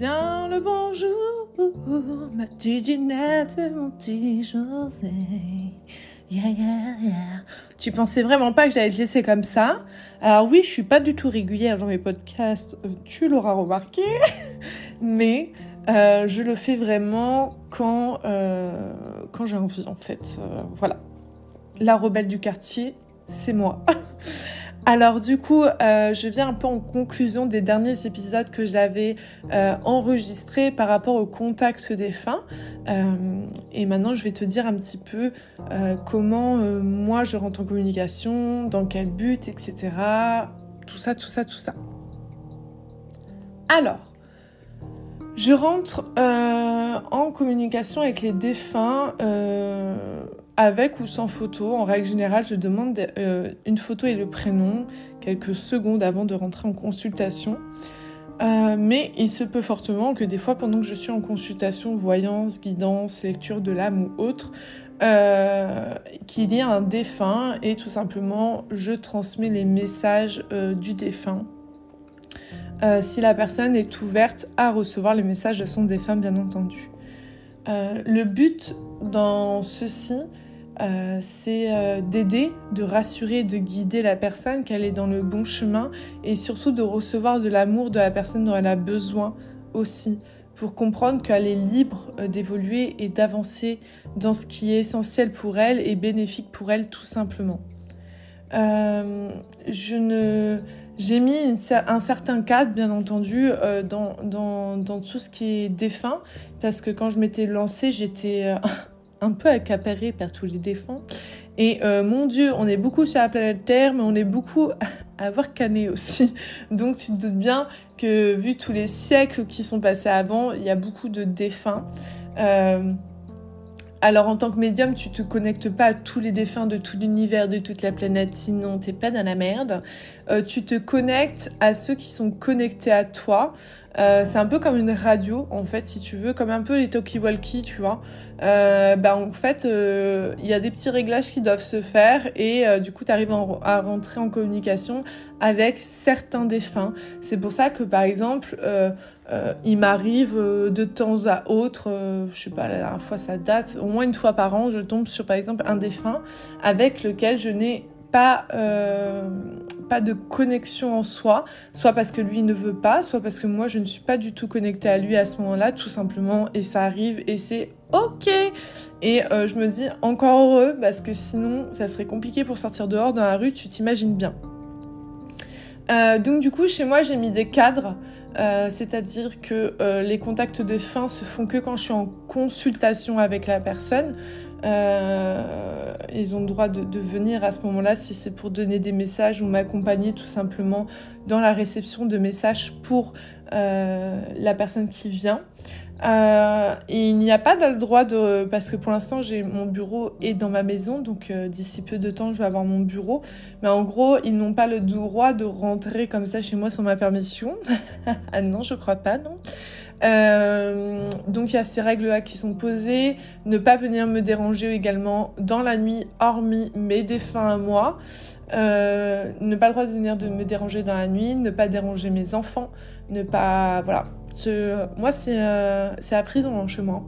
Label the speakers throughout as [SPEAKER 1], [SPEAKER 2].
[SPEAKER 1] le bonjour, ma petite Ginette, mon petit José. Yeah, yeah, yeah. Tu pensais vraiment pas que j'allais te laisser comme ça? Alors oui, je suis pas du tout régulière dans mes podcasts, tu l'auras remarqué, mais euh, je le fais vraiment quand, euh, quand j'ai envie en fait. Euh, voilà. La rebelle du quartier, c'est moi. Alors du coup, euh, je viens un peu en conclusion des derniers épisodes que j'avais euh, enregistrés par rapport au contact des fins. Euh, et maintenant, je vais te dire un petit peu comment moi je rentre en communication, dans quel but, etc. Tout ça, tout ça, tout ça. Alors, je rentre en communication avec les défunts avec ou sans photo. En règle générale, je demande euh, une photo et le prénom quelques secondes avant de rentrer en consultation. Euh, mais il se peut fortement que des fois, pendant que je suis en consultation, voyance, guidance, lecture de l'âme ou autre, euh, qu'il y ait un défunt et tout simplement, je transmets les messages du défunt. Si la personne est ouverte à recevoir les messages de son défunt, bien entendu. Le but dans ceci, euh, c'est euh, d'aider, de rassurer, de guider la personne qu'elle est dans le bon chemin et surtout de recevoir de l'amour de la personne dont elle a besoin aussi pour comprendre qu'elle est libre euh, d'évoluer et d'avancer dans ce qui est essentiel pour elle et bénéfique pour elle tout simplement. Je ne, j'ai mis un certain cadre, bien entendu, dans, dans, dans tout ce qui est défunt, parce que quand je m'étais lancée, j'étais un peu accaparée par tous les défunts. Et euh, mon Dieu, on est beaucoup sur la planète Terre, mais on est beaucoup à avoir canné aussi. Donc tu te doutes bien que vu tous les siècles qui sont passés avant, il y a beaucoup de défunts. Euh, alors en tant que médium, tu te connectes pas à tous les défunts de tout l'univers, de toute la planète, sinon t'es pas dans la merde. Euh, tu te connectes à ceux qui sont connectés à toi. Euh, c'est un peu comme une radio, en fait, si tu veux, comme un peu les talkie-walkie, tu vois. Euh, bah, en fait, il euh, y a des petits réglages qui doivent se faire et du coup, tu arrives à rentrer en communication avec certains défunts. C'est pour ça que, par exemple, il m'arrive de temps à autre, je sais pas, la dernière fois ça date, au moins une fois par an, je tombe sur, par exemple, un défunt avec lequel je n'ai pas, euh, pas de connexion en soi, soit parce que lui ne veut pas, soit parce que moi je ne suis pas du tout connectée à lui à ce moment-là, tout simplement, et ça arrive et c'est ok. Et euh, je me dis encore heureux parce que sinon ça serait compliqué pour sortir dehors dans la rue, tu t'imagines bien. Euh, donc du coup chez moi j'ai mis des cadres. C'est-à-dire que les contacts de fin se font que quand je suis en consultation avec la personne. Euh, ils ont le droit de, venir à ce moment-là si c'est pour donner des messages ou m'accompagner tout simplement dans la réception de messages pour euh, la personne qui vient. Euh, il n'y a pas le droit de parce que pour l'instant j'ai mon bureau est dans ma maison donc euh, d'ici peu de temps je vais avoir mon bureau. Mais en gros ils n'ont pas le droit de rentrer comme ça chez moi sans ma permission. Ah non je crois pas non. Euh, donc il y a ces règles là qui sont posées. Ne pas venir me déranger également dans la nuit hormis mes défunts à moi. Ne pas le droit de venir de me déranger dans la nuit ne pas déranger mes enfants ne pas voilà moi, c'est euh, à prison hein, chez moi.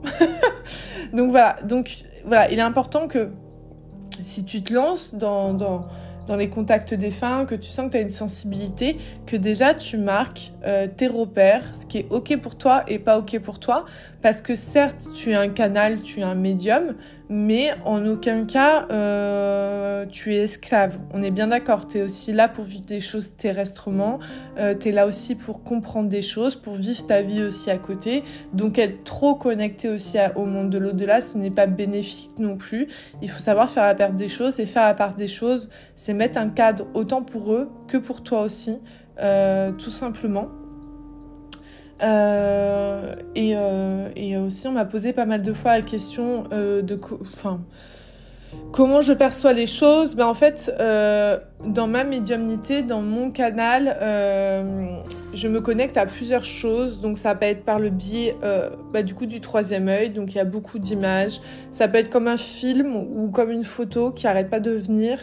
[SPEAKER 1] donc voilà, donc voilà, il est important que si tu te lances dans, dans, dans les contacts défunts, que tu sens que tu as une sensibilité, que déjà tu marques euh, tes repères, ce qui est OK pour toi et pas OK pour toi. Parce que certes, tu es un canal, tu es un médium, mais en aucun cas, euh, tu es esclave. On est bien d'accord, tu es aussi là pour vivre des choses terrestrement, euh, tu es là aussi pour comprendre des choses, pour vivre ta vie aussi à côté. Donc être trop connecté aussi au monde de l'au-delà, ce n'est pas bénéfique non plus. Il faut savoir faire la part des choses, et faire la part des choses, c'est mettre un cadre autant pour eux que pour toi aussi, euh, tout simplement. Euh, et, euh, et, aussi, on m'a posé pas mal de fois la question euh, de, comment je perçois les choses. Ben en fait, dans ma médiumnité, dans mon canal, je me connecte à plusieurs choses. Donc ça peut être par le biais, bah, du coup, du troisième œil. Donc il y a beaucoup d'images. Ça peut être comme un film ou comme une photo qui arrête pas de venir.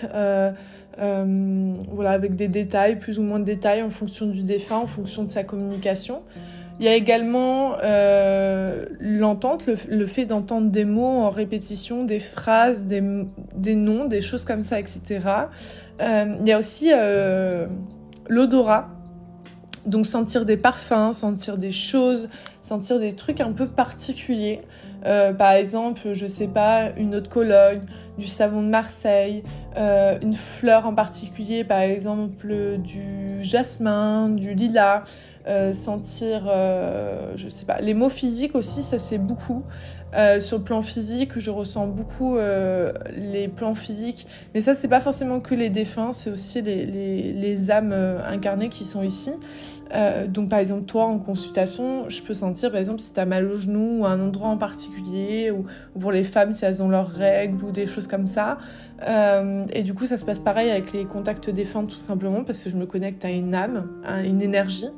[SPEAKER 1] voilà, avec des détails, plus ou moins de détails en fonction du défunt, en fonction de sa communication. Il y a également euh, l'entente, le, fait d'entendre des mots en répétition, des phrases, des, des noms, des choses comme ça, etc. Euh, il y a aussi euh, l'odorat. Donc sentir des parfums, sentir des choses, sentir des trucs un peu particuliers. Par exemple, je sais pas, une eau de Cologne, du savon de Marseille, une fleur en particulier, par exemple du jasmin, du lilas, euh, sentir, euh, je sais pas, les mots physiques aussi, ça c'est beaucoup. Euh, sur le plan physique, je ressens beaucoup euh, les plans physiques, mais ça c'est pas forcément que les défunts, c'est aussi les, les, les, âmes incarnées qui sont ici. Donc par exemple toi en consultation, je peux sentir par exemple si tu as mal au genou ou à un endroit en particulier, ou, ou, pour les femmes si elles ont leurs règles ou des choses comme ça. et du coup ça se passe pareil avec les contacts défunts tout simplement parce que je me connecte à une âme, à une énergie.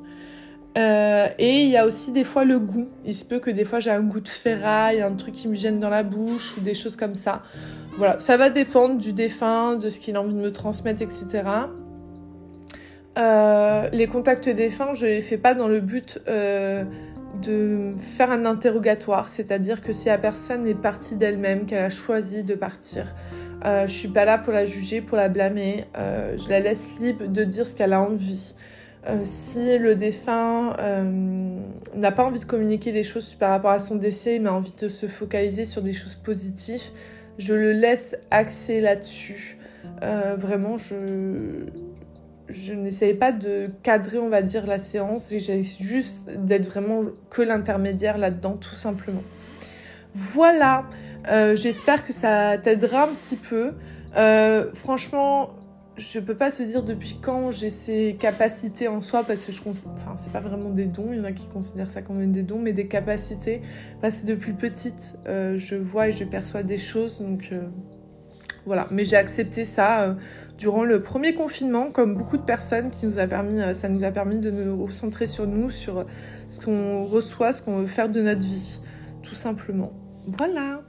[SPEAKER 1] Euh, et il y a aussi des fois le goût. Il se peut que des fois j'ai un goût de ferraille, un truc qui me gêne dans la bouche ou des choses comme ça. Voilà, ça va dépendre du défunt, de ce qu'il a envie de me transmettre, etc. Euh, les contacts défunts, je les fais pas dans le but euh, de faire un interrogatoire, c'est-à-dire que si la personne est partie d'elle-même, qu'elle a choisi de partir, je suis pas là pour la juger, pour la blâmer. Je la laisse libre de dire ce qu'elle a envie. Euh, si le défunt euh, n'a pas envie de communiquer les choses par rapport à son décès, mais a envie de se focaliser sur des choses positives, je le laisse axer là-dessus. Euh, vraiment, je, je n'essaye pas de cadrer, on va dire, la séance, j'essaie juste d'être vraiment que l'intermédiaire là-dedans, tout simplement. Voilà, j'espère que ça t'aidera un petit peu. Franchement, je peux pas te dire depuis quand j'ai ces capacités en soi parce que je enfin c'est pas vraiment des dons il y en a qui considèrent ça comme des dons mais des capacités. Parce que depuis petite euh, je vois et je perçois des choses donc euh, voilà. Mais j'ai accepté ça euh, durant le premier confinement comme beaucoup de personnes qui nous a permis ça nous a permis de nous recentrer sur nous sur ce qu'on reçoit ce qu'on veut faire de notre vie tout simplement. Voilà